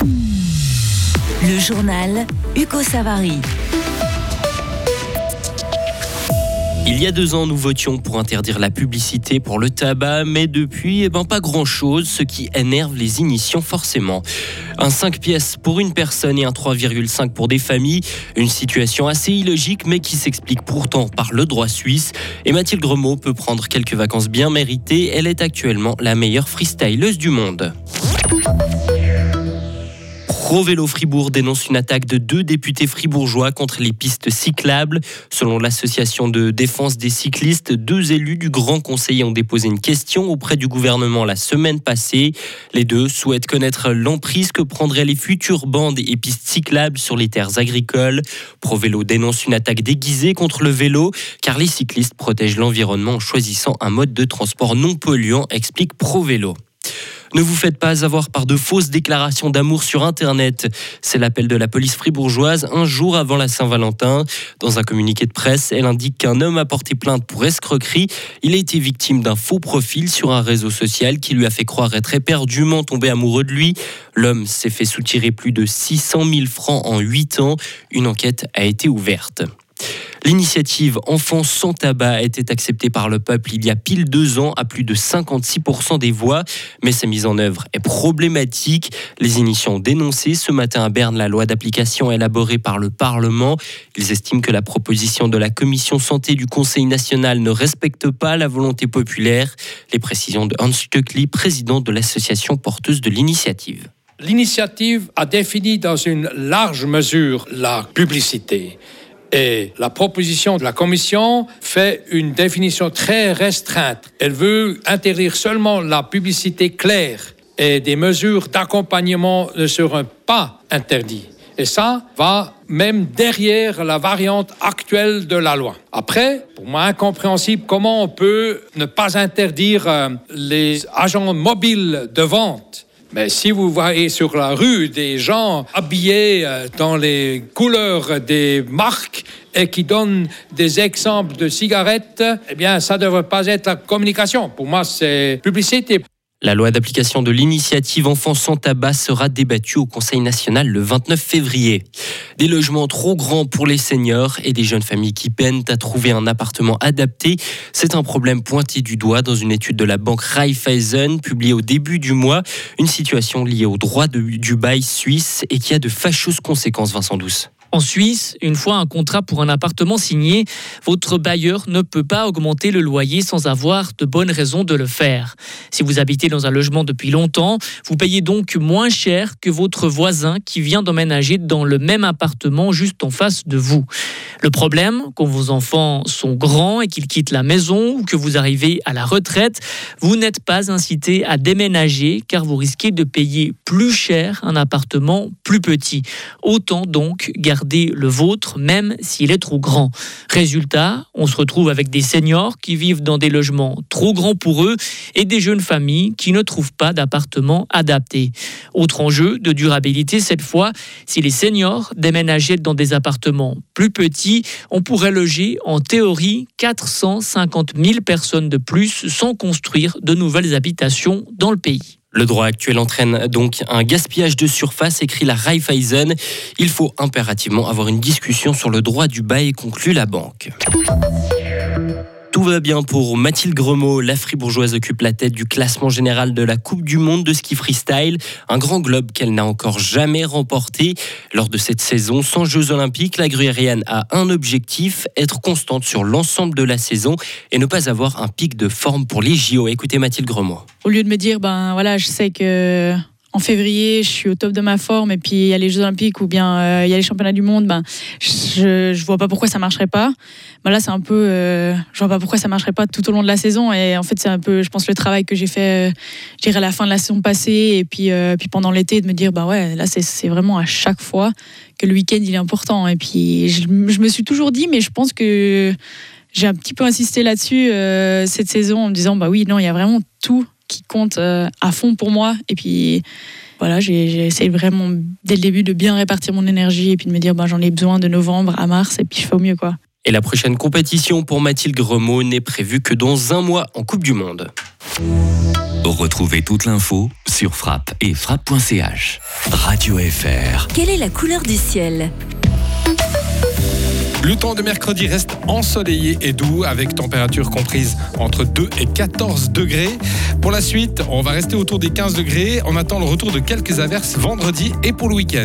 Le journal Hugo Savary. Il y a deux ans, nous votions pour interdire la publicité pour le tabac, mais depuis, eh ben, pas grand-chose, ce qui énerve les initiants forcément. Un 5 pièces pour une personne et un 3,5 pour des familles, une situation assez illogique, mais qui s'explique pourtant par le droit suisse. Et Mathilde Gremaud peut prendre quelques vacances bien méritées, elle est actuellement la meilleure freestyleuse du monde. Pro Vélo Fribourg dénonce une attaque de deux députés fribourgeois contre les pistes cyclables. Selon l'association de défense des cyclistes, deux élus du Grand Conseil ont déposé une question auprès du gouvernement la semaine passée. Les deux souhaitent connaître l'emprise que prendraient les futures bandes et pistes cyclables sur les terres agricoles. Pro Vélo dénonce une attaque déguisée contre le vélo car les cyclistes protègent l'environnement en choisissant un mode de transport non polluant, explique Pro Vélo. Ne vous faites pas avoir par de fausses déclarations d'amour sur Internet. C'est l'appel de la police fribourgeoise un jour avant la Saint-Valentin. Dans un communiqué de presse, elle indique qu'un homme a porté plainte pour escroquerie. Il a été victime d'un faux profil sur un réseau social qui lui a fait croire être éperdument tombé amoureux de lui. L'homme s'est fait soutirer plus de 600 000 francs en 8 ans. Une enquête a été ouverte. L'initiative Enfants sans tabac était acceptée par le peuple il y a pile deux ans à plus de 56% des voix, mais sa mise en œuvre est problématique. Les initiants ont dénoncé ce matin à Berne la loi d'application élaborée par le Parlement. Ils estiment que la proposition de la Commission santé du Conseil national ne respecte pas la volonté populaire. Les précisions de Hans Stöckli, président de l'association porteuse de l'initiative. L'initiative a défini dans une large mesure la publicité. Et la proposition de la Commission fait une définition très restreinte. Elle veut interdire seulement la publicité claire et des mesures d'accompagnement ne seront pas interdites. Et ça va même derrière la variante actuelle de la loi. Après, pour moi incompréhensible, comment on peut ne pas interdire euh, les agents mobiles de vente mais si vous voyez sur la rue des gens habillés euh, dans les couleurs des marques et qui donnent des exemples de cigarettes, eh bien, ça ne devrait pas être la communication. Pour moi, c'est publicité. La loi d'application de l'initiative Enfants sans tabac sera débattue au Conseil national le 29 février. Des logements trop grands pour les seniors et des jeunes familles qui peinent à trouver un appartement adapté, c'est un problème pointé du doigt dans une étude de la banque Raiffeisen publiée au début du mois, une situation liée au droit du bail suisse et qui a de fâcheuses conséquences, Vincent Douce. En Suisse, une fois un contrat pour un appartement signé, votre bailleur ne peut pas augmenter le loyer sans avoir de bonnes raisons de le faire. Si vous habitez dans un logement depuis longtemps, vous payez donc moins cher que votre voisin qui vient d'emménager dans le même appartement juste en face de vous. Le problème, quand vos enfants sont grands et qu'ils quittent la maison ou que vous arrivez à la retraite, vous n'êtes pas incité à déménager car vous risquez de payer plus cher un appartement plus petit. Autant donc garder le vôtre, même s'il est trop grand. Résultat, on se retrouve avec des seniors qui vivent dans des logements trop grands pour eux et des jeunes familles qui ne trouvent pas d'appartement adapté. Autre enjeu de durabilité cette fois, si les seniors déménageaient dans des appartements plus petits, on pourrait loger en théorie 450 000 personnes de plus sans construire de nouvelles habitations dans le pays. Le droit actuel entraîne donc un gaspillage de surface, écrit la Raiffeisen. Il faut impérativement avoir une discussion sur le droit du bail, conclut la banque. Tout va bien pour Mathilde Gremaud. La fribourgeoise occupe la tête du classement général de la Coupe du Monde de ski freestyle, un grand globe qu'elle n'a encore jamais remporté. Lors de cette saison sans Jeux Olympiques, la gruérienne a un objectif, être constante sur l'ensemble de la saison et ne pas avoir un pic de forme pour les JO. Écoutez Mathilde Gremaud. Au lieu de me dire, ben voilà, je sais que en février, je suis au top de ma forme et puis il y a les Jeux Olympiques ou bien euh, il y a les Championnats du Monde, ben, je, je vois pas pourquoi ça marcherait pas. Ben là, c'est un peu, euh, je vois pas pourquoi ça marcherait pas tout au long de la saison et en fait, c'est un peu, je pense, le travail que j'ai fait, euh, je à la fin de la saison passée et puis, puis pendant l'été, de me dire, bah ouais, là, c'est vraiment à chaque fois que le week-end il est important. Et puis, je, je, me suis toujours dit, mais je pense que j'ai un petit peu insisté là-dessus cette saison en me disant, bah oui, non, il y a vraiment tout qui compte euh, à fond pour moi. Et puis voilà, j'ai essayé vraiment dès le début de bien répartir mon énergie et puis de me dire ben, j'en ai besoin de novembre à mars et puis je fais au mieux quoi. Et la prochaine compétition pour Mathilde Gremaud n'est prévue que dans un mois en Coupe du Monde. Retrouvez toute l'info sur frappe et frappe.ch. Radio FR. Quelle est la couleur du ciel? Le temps de mercredi reste ensoleillé et doux avec température comprise entre 2 et 14 degrés. Pour la suite, on va rester autour des 15 degrés. On attend le retour de quelques averses vendredi et pour le week-end.